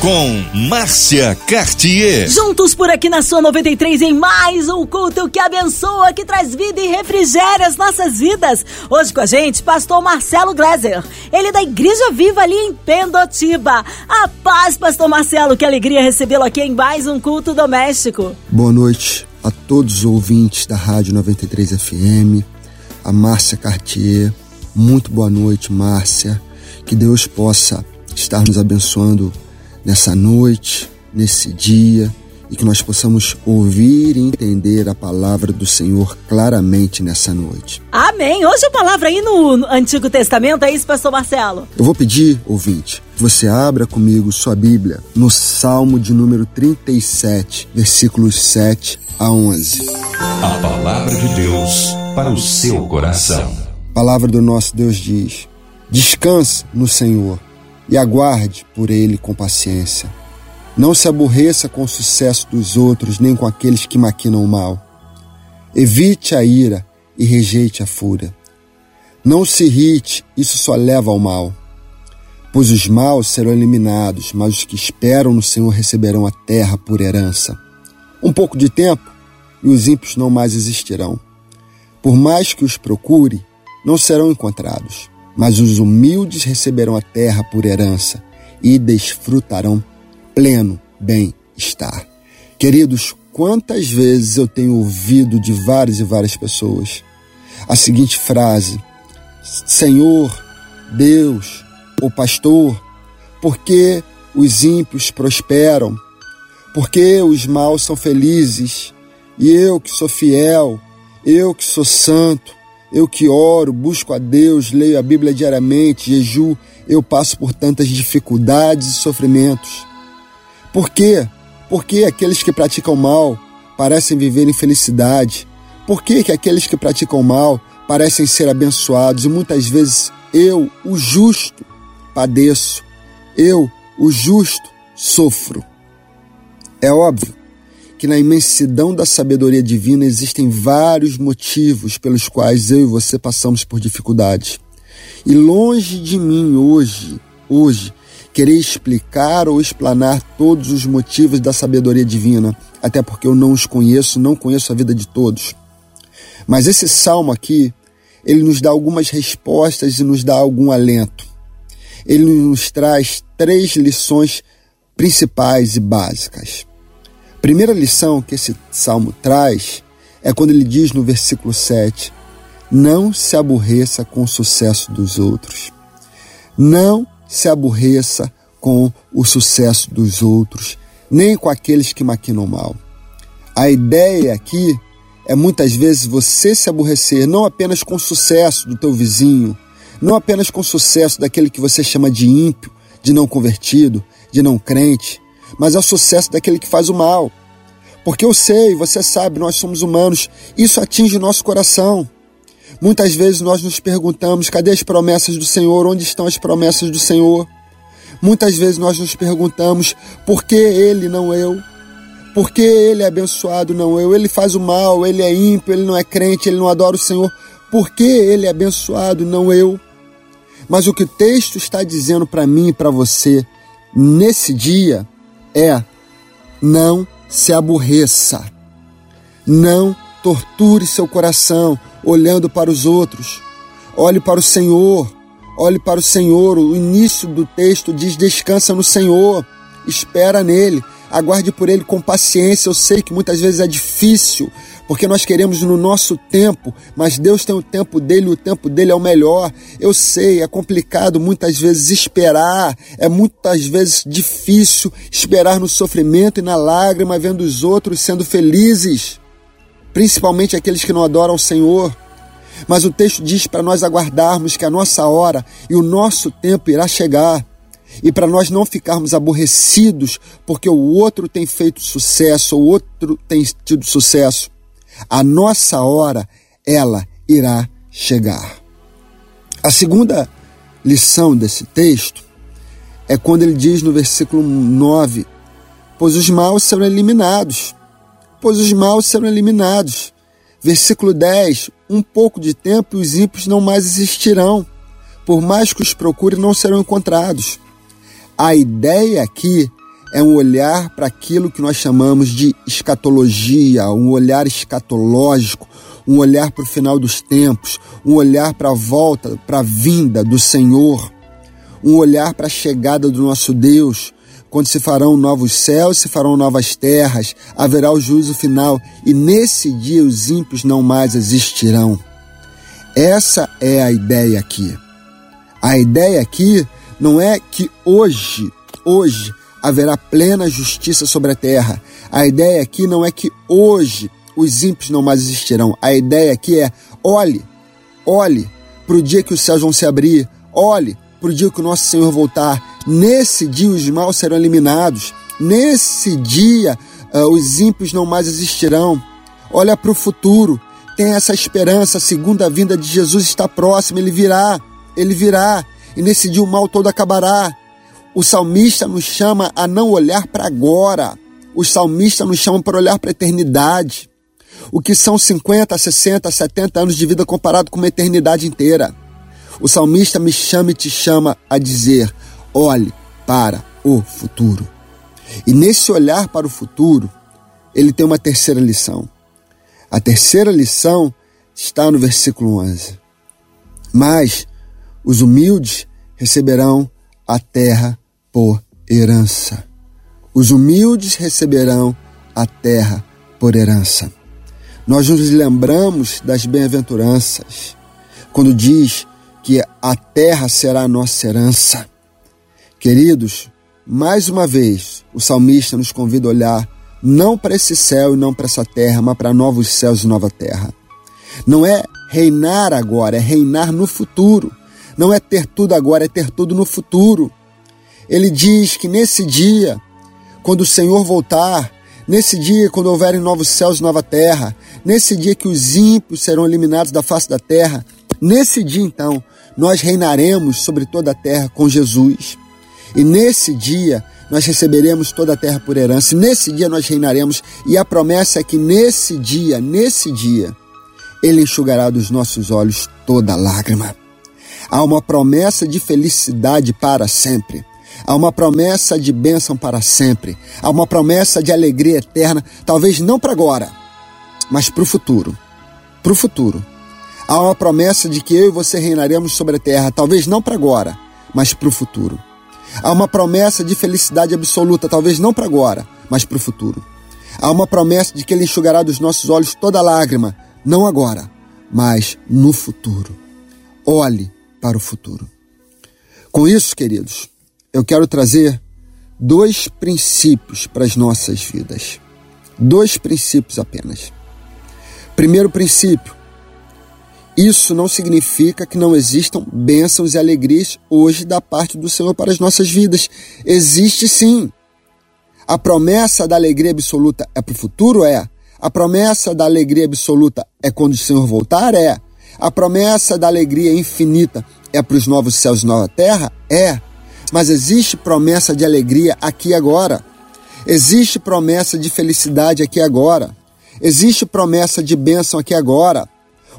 Com Márcia Cartier. Juntos por aqui na sua 93 em mais um culto que abençoa, que traz vida e refrigera as nossas vidas. Hoje com a gente, pastor Marcelo Gleiser. Ele é da Igreja Viva ali em Pendotiba. A paz, pastor Marcelo, que alegria recebê-lo aqui em mais um culto doméstico. Boa noite a todos os ouvintes da Rádio 93 FM, a Márcia Cartier. Muito boa noite, Márcia. Que Deus possa estar nos abençoando nessa noite, nesse dia, e que nós possamos ouvir e entender a palavra do Senhor claramente nessa noite. Amém. Hoje a palavra aí no Antigo Testamento, é isso, pastor Marcelo? Eu vou pedir, ouvinte, que você abra comigo sua Bíblia no Salmo de número 37, versículos 7 a 11. A palavra de Deus para o seu coração. A palavra do nosso Deus diz: Descanse no Senhor e aguarde por ele com paciência. Não se aborreça com o sucesso dos outros, nem com aqueles que maquinam o mal. Evite a ira e rejeite a fúria. Não se irrite, isso só leva ao mal. Pois os maus serão eliminados, mas os que esperam no Senhor receberão a terra por herança. Um pouco de tempo e os ímpios não mais existirão. Por mais que os procure, não serão encontrados, mas os humildes receberão a terra por herança e desfrutarão pleno bem-estar. Queridos, quantas vezes eu tenho ouvido de várias e várias pessoas a seguinte frase: Senhor, Deus, ou pastor, por que os ímpios prosperam? Por que os maus são felizes? E eu que sou fiel, eu que sou santo, eu que oro, busco a Deus, leio a Bíblia diariamente, jejuo, eu passo por tantas dificuldades e sofrimentos. Por quê? Porque aqueles que praticam mal parecem viver em felicidade? Por que, que aqueles que praticam mal parecem ser abençoados e muitas vezes eu, o justo, padeço? Eu, o justo, sofro. É óbvio que na imensidão da sabedoria divina existem vários motivos pelos quais eu e você passamos por dificuldades. E longe de mim hoje, hoje, querer explicar ou explanar todos os motivos da sabedoria divina, até porque eu não os conheço, não conheço a vida de todos. Mas esse salmo aqui, ele nos dá algumas respostas e nos dá algum alento. Ele nos traz três lições principais e básicas. Primeira lição que esse salmo traz é quando ele diz no versículo 7: Não se aborreça com o sucesso dos outros. Não se aborreça com o sucesso dos outros, nem com aqueles que maquinam mal. A ideia aqui é muitas vezes você se aborrecer não apenas com o sucesso do teu vizinho, não apenas com o sucesso daquele que você chama de ímpio, de não convertido, de não crente, mas ao sucesso daquele que faz o mal. Porque eu sei, você sabe, nós somos humanos, isso atinge o nosso coração. Muitas vezes nós nos perguntamos: cadê as promessas do Senhor? Onde estão as promessas do Senhor? Muitas vezes nós nos perguntamos: por que ele, não eu? Por que ele é abençoado, não eu? Ele faz o mal, ele é ímpio, ele não é crente, ele não adora o Senhor. Por que ele é abençoado, não eu? Mas o que o texto está dizendo para mim e para você nesse dia é: não se aborreça, não torture seu coração olhando para os outros. Olhe para o Senhor, olhe para o Senhor. O início do texto diz: descansa no Senhor, espera nele, aguarde por ele com paciência. Eu sei que muitas vezes é difícil, porque nós queremos no nosso tempo, mas Deus tem o tempo dele, o tempo dele é o melhor. Eu sei, é complicado muitas vezes esperar, é muitas vezes difícil esperar no sofrimento e na lágrima, vendo os outros sendo felizes principalmente aqueles que não adoram o Senhor. Mas o texto diz para nós aguardarmos que a nossa hora e o nosso tempo irá chegar. E para nós não ficarmos aborrecidos porque o outro tem feito sucesso, o outro tem tido sucesso. A nossa hora, ela irá chegar. A segunda lição desse texto é quando ele diz no versículo 9: Pois os maus serão eliminados, pois os maus serão eliminados. Versículo 10: Um pouco de tempo e os ímpios não mais existirão. Por mais que os procure, não serão encontrados. A ideia aqui é um olhar para aquilo que nós chamamos de escatologia, um olhar escatológico, um olhar para o final dos tempos, um olhar para a volta, para a vinda do Senhor, um olhar para a chegada do nosso Deus, quando se farão novos céus, se farão novas terras, haverá o juízo final, e nesse dia os ímpios não mais existirão. Essa é a ideia aqui. A ideia aqui não é que hoje, hoje, haverá plena justiça sobre a terra. A ideia aqui não é que hoje os ímpios não mais existirão. A ideia aqui é: olhe, olhe para o dia que os céus vão se abrir, olhe para o dia que o nosso Senhor voltar. Nesse dia os maus serão eliminados. Nesse dia uh, os ímpios não mais existirão. Olha para o futuro. Tem essa esperança. A segunda vinda de Jesus está próxima. Ele virá. Ele virá. E nesse dia o mal todo acabará. O salmista nos chama a não olhar para agora. O salmista nos chama para olhar para a eternidade. O que são 50, 60, 70 anos de vida comparado com uma eternidade inteira. O salmista me chama e te chama a dizer: olhe para o futuro. E nesse olhar para o futuro, ele tem uma terceira lição. A terceira lição está no versículo 11. Mas os humildes receberão a terra por herança. Os humildes receberão a terra por herança. Nós nos lembramos das bem-aventuranças, quando diz que a terra será a nossa herança. Queridos, mais uma vez, o salmista nos convida a olhar não para esse céu e não para essa terra, mas para novos céus e nova terra. Não é reinar agora, é reinar no futuro. Não é ter tudo agora, é ter tudo no futuro. Ele diz que nesse dia, quando o Senhor voltar, nesse dia, quando houverem novos céus e nova terra, nesse dia que os ímpios serão eliminados da face da terra, nesse dia então, nós reinaremos sobre toda a terra com Jesus. E nesse dia nós receberemos toda a terra por herança. E nesse dia nós reinaremos. E a promessa é que nesse dia, nesse dia, Ele enxugará dos nossos olhos toda lágrima. Há uma promessa de felicidade para sempre. Há uma promessa de bênção para sempre. Há uma promessa de alegria eterna, talvez não para agora, mas para o futuro. Para o futuro. Há uma promessa de que eu e você reinaremos sobre a terra, talvez não para agora, mas para o futuro. Há uma promessa de felicidade absoluta, talvez não para agora, mas para o futuro. Há uma promessa de que Ele enxugará dos nossos olhos toda lágrima, não agora, mas no futuro. Olhe para o futuro. Com isso, queridos, eu quero trazer dois princípios para as nossas vidas. Dois princípios apenas. Primeiro princípio: isso não significa que não existam bênçãos e alegrias hoje da parte do Senhor para as nossas vidas. Existe sim. A promessa da alegria absoluta é para o futuro? É. A promessa da alegria absoluta é quando o Senhor voltar? É. A promessa da alegria infinita é para os novos céus e nova terra? É. Mas existe promessa de alegria aqui e agora. Existe promessa de felicidade aqui e agora. Existe promessa de bênção aqui e agora.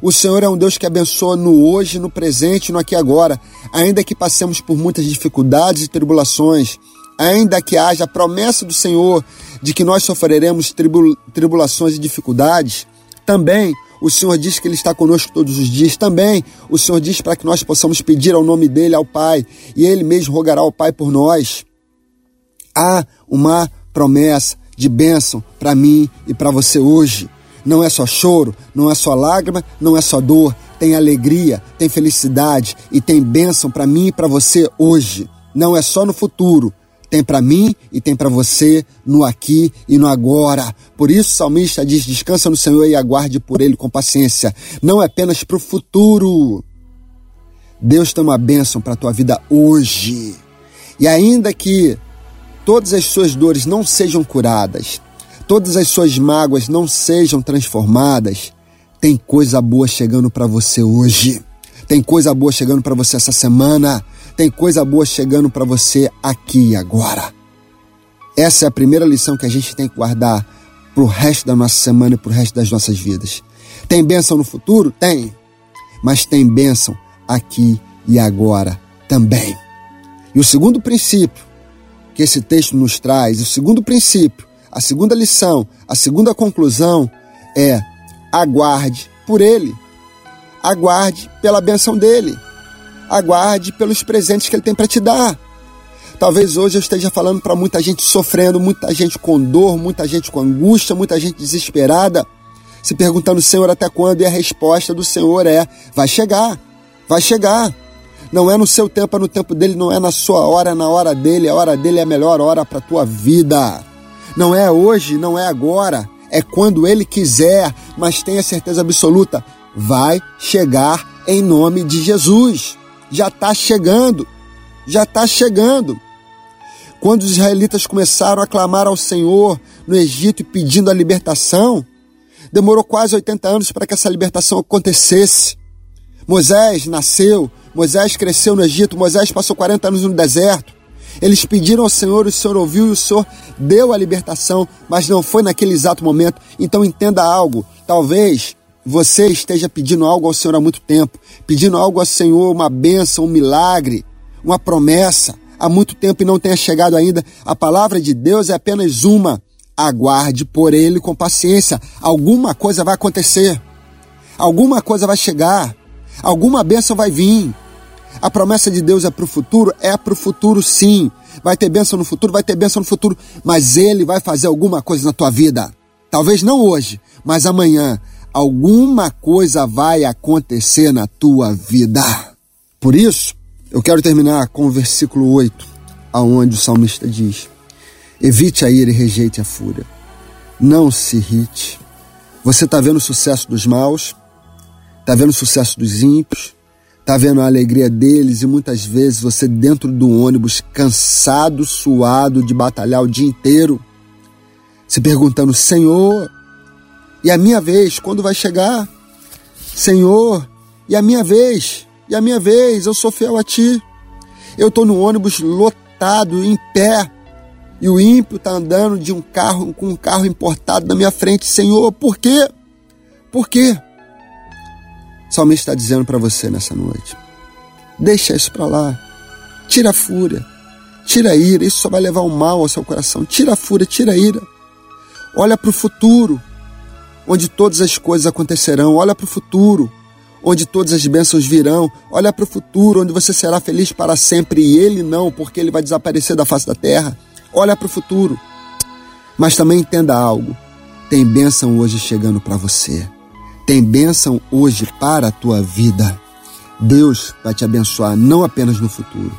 O Senhor é um Deus que abençoa no hoje, no presente, no aqui e agora, ainda que passemos por muitas dificuldades e tribulações, ainda que haja a promessa do Senhor de que nós sofreremos tribulações e dificuldades, também o Senhor diz que Ele está conosco todos os dias. Também o Senhor diz para que nós possamos pedir ao nome dEle ao Pai, e Ele mesmo rogará ao Pai por nós. Há uma promessa de bênção para mim e para você hoje. Não é só choro, não é só lágrima, não é só dor. Tem alegria, tem felicidade e tem bênção para mim e para você hoje. Não é só no futuro. Tem para mim e tem para você no aqui e no agora. Por isso o salmista diz: descansa no Senhor e aguarde por Ele com paciência. Não é apenas para o futuro. Deus tem uma bênção para a tua vida hoje. E ainda que todas as suas dores não sejam curadas, todas as suas mágoas não sejam transformadas, tem coisa boa chegando para você hoje. Tem coisa boa chegando para você essa semana. Tem coisa boa chegando para você aqui e agora. Essa é a primeira lição que a gente tem que guardar para o resto da nossa semana e para o resto das nossas vidas. Tem bênção no futuro? Tem. Mas tem bênção aqui e agora também. E o segundo princípio que esse texto nos traz, o segundo princípio, a segunda lição, a segunda conclusão é: aguarde por ele. Aguarde pela benção dele. Aguarde pelos presentes que ele tem para te dar. Talvez hoje eu esteja falando para muita gente sofrendo, muita gente com dor, muita gente com angústia, muita gente desesperada, se perguntando, Senhor, até quando? E a resposta do Senhor é: vai chegar, vai chegar. Não é no seu tempo, é no tempo dele, não é na sua hora, é na hora dele. A hora dele é a melhor hora para a tua vida. Não é hoje, não é agora, é quando ele quiser, mas tenha certeza absoluta, vai chegar em nome de Jesus. Já está chegando, já está chegando. Quando os israelitas começaram a clamar ao Senhor no Egito pedindo a libertação, demorou quase 80 anos para que essa libertação acontecesse. Moisés nasceu, Moisés cresceu no Egito, Moisés passou 40 anos no deserto. Eles pediram ao Senhor, o Senhor ouviu e o Senhor deu a libertação, mas não foi naquele exato momento. Então entenda algo. Talvez você esteja pedindo algo ao Senhor há muito tempo, pedindo algo ao Senhor, uma bênção, um milagre, uma promessa, há muito tempo e não tenha chegado ainda. A palavra de Deus é apenas uma. Aguarde por ele com paciência. Alguma coisa vai acontecer. Alguma coisa vai chegar. Alguma bênção vai vir. A promessa de Deus é para o futuro? É para o futuro, sim. Vai ter bênção no futuro? Vai ter bênção no futuro. Mas Ele vai fazer alguma coisa na tua vida. Talvez não hoje, mas amanhã. Alguma coisa vai acontecer na tua vida. Por isso, eu quero terminar com o versículo 8, aonde o salmista diz: Evite a ira e rejeite a fúria. Não se irrite. Você está vendo o sucesso dos maus, está vendo o sucesso dos ímpios, está vendo a alegria deles e muitas vezes você dentro do ônibus, cansado, suado de batalhar o dia inteiro, se perguntando: Senhor, e a minha vez, quando vai chegar? Senhor, e a minha vez? E a minha vez, eu sou fiel a ti. Eu estou no ônibus lotado, em pé, e o ímpio está andando de um carro com um carro importado na minha frente. Senhor, por quê? Por quê? O salmista está dizendo para você nessa noite: deixa isso para lá, tira a fúria, tira a ira, isso só vai levar o mal ao seu coração. Tira a fúria, tira a ira. Olha para o futuro, onde todas as coisas acontecerão. Olha para o futuro, onde todas as bênçãos virão. Olha para o futuro, onde você será feliz para sempre e ele não, porque ele vai desaparecer da face da terra. Olha para o futuro. Mas também entenda algo: tem bênção hoje chegando para você. Tem bênção hoje para a tua vida. Deus vai te abençoar não apenas no futuro,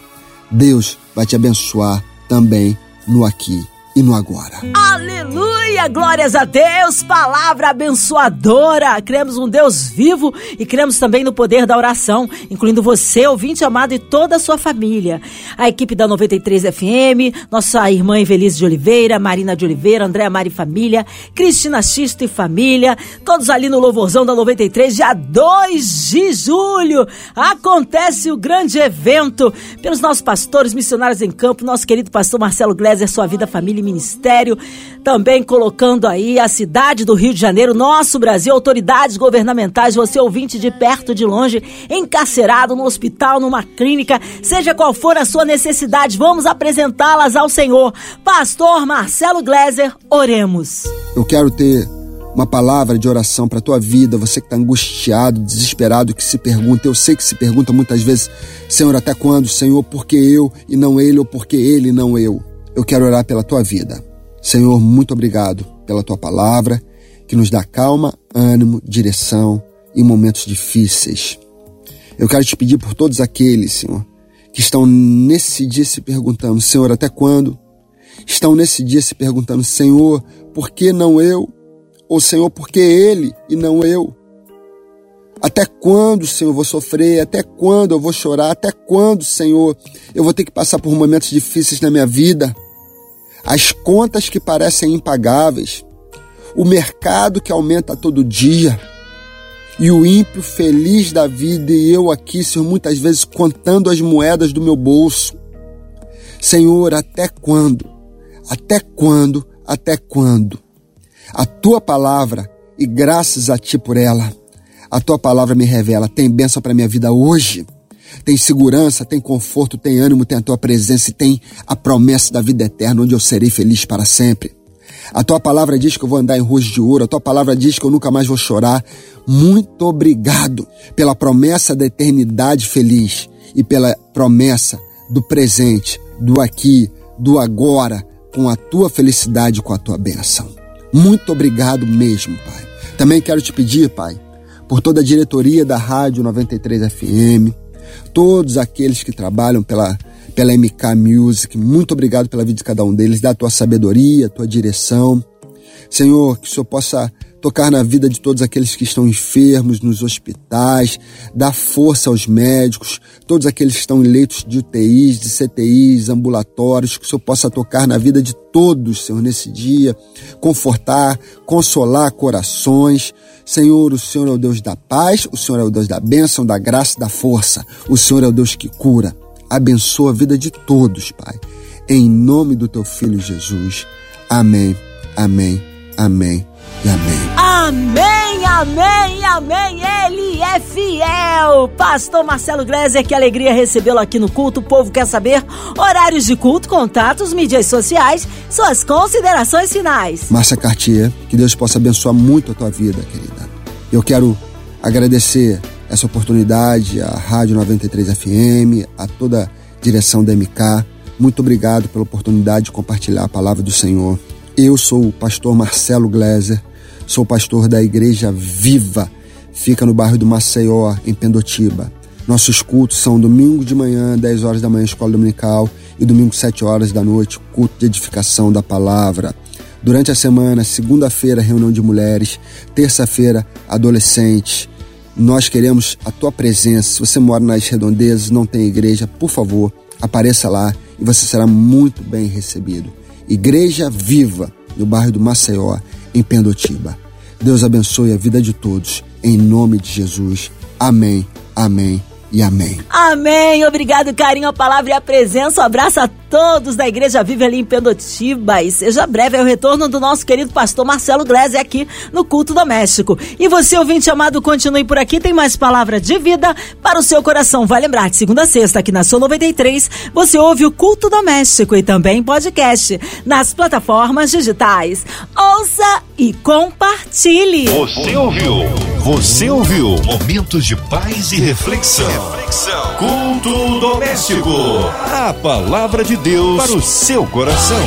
Deus vai te abençoar também no aqui e no agora. Aleluia! Glórias a Deus! Palavra abençoadora! Cremos um Deus vivo e cremos também no poder da oração, incluindo você, ouvinte amado, e toda a sua família. A equipe da 93 FM, nossa irmã Evelise de Oliveira, Marina de Oliveira, Andréa Mari Família, Cristina Xisto e Família, todos ali no Louvorzão da 93, dia 2 de julho. Acontece o grande evento pelos nossos pastores, missionários em campo, nosso querido pastor Marcelo Gleiser, sua vida, família e ministério, também colocando aí a cidade do Rio de Janeiro, nosso Brasil, autoridades governamentais, você ouvinte de perto, de longe, encarcerado no hospital, numa clínica, seja qual for a sua necessidade, vamos apresentá-las ao Senhor. Pastor Marcelo Gleiser, oremos. Eu quero ter uma palavra de oração para a tua vida, você que está angustiado, desesperado, que se pergunta, eu sei que se pergunta muitas vezes, Senhor, até quando, Senhor, por que eu e não ele, ou por que ele e não eu? Eu quero orar pela tua vida. Senhor, muito obrigado pela tua palavra, que nos dá calma, ânimo, direção em momentos difíceis. Eu quero te pedir por todos aqueles, Senhor, que estão nesse dia se perguntando, Senhor, até quando? Estão nesse dia se perguntando, Senhor, por que não eu? Ou Senhor, por que ele e não eu? Até quando, Senhor, eu vou sofrer? Até quando eu vou chorar? Até quando, Senhor, eu vou ter que passar por momentos difíceis na minha vida? As contas que parecem impagáveis, o mercado que aumenta todo dia, e o ímpio feliz da vida e eu aqui, Senhor, muitas vezes contando as moedas do meu bolso. Senhor, até quando? Até quando? Até quando? a tua palavra e graças a ti por ela. A tua palavra me revela, tem bênção para minha vida hoje. Tem segurança, tem conforto, tem ânimo, tem a tua presença e tem a promessa da vida eterna, onde eu serei feliz para sempre. A tua palavra diz que eu vou andar em ruas de ouro, a tua palavra diz que eu nunca mais vou chorar. Muito obrigado pela promessa da eternidade feliz e pela promessa do presente, do aqui, do agora, com a tua felicidade, com a tua bênção. Muito obrigado mesmo, Pai. Também quero te pedir, Pai, por toda a diretoria da Rádio 93 FM, todos aqueles que trabalham pela, pela MK Music, muito obrigado pela vida de cada um deles, da tua sabedoria, tua direção. Senhor, que o Senhor possa tocar na vida de todos aqueles que estão enfermos nos hospitais, dar força aos médicos, todos aqueles que estão em leitos de UTIs, de CTIs, ambulatórios, que o Senhor possa tocar na vida de todos, Senhor, nesse dia, confortar, consolar corações. Senhor, o Senhor é o Deus da paz, o Senhor é o Deus da bênção, da graça, da força. O Senhor é o Deus que cura. Abençoa a vida de todos, Pai. Em nome do teu filho Jesus. Amém. Amém. Amém e amém. Amém, amém, amém. Ele é fiel. Pastor Marcelo Gleiser, que alegria recebê-lo aqui no culto. O povo quer saber horários de culto, contatos, mídias sociais, suas considerações finais. Márcia Cartier, que Deus possa abençoar muito a tua vida, querida. Eu quero agradecer essa oportunidade à Rádio 93 FM, a toda a direção da MK. Muito obrigado pela oportunidade de compartilhar a palavra do Senhor. Eu sou o pastor Marcelo Gleiser, Sou pastor da Igreja Viva, fica no bairro do Maceió, em Pendotiba. Nossos cultos são domingo de manhã, 10 horas da manhã, escola dominical, e domingo, 7 horas da noite, culto de edificação da palavra. Durante a semana, segunda-feira, reunião de mulheres, terça-feira, adolescentes. Nós queremos a tua presença. Se você mora nas redondezas, não tem igreja, por favor, apareça lá e você será muito bem recebido. Igreja Viva, no bairro do Maceió, em Pendotiba. Deus abençoe a vida de todos. Em nome de Jesus. Amém, amém e amém. Amém. Obrigado, carinho, a palavra e a presença. Um abraço a todos da Igreja Vive ali em Pendotiba. E seja breve é o retorno do nosso querido pastor Marcelo Glese aqui no Culto Doméstico. E você, ouvinte amado, continue por aqui. Tem mais palavra de vida para o seu coração. Vai lembrar, de segunda a sexta, aqui na Sua 93, você ouve o Culto Doméstico e também podcast nas plataformas digitais. Ouça e compartilhe. Você ouviu? Você ouviu? Momentos de paz e reflexão. reflexão. Culto doméstico. A palavra de Deus para o seu coração.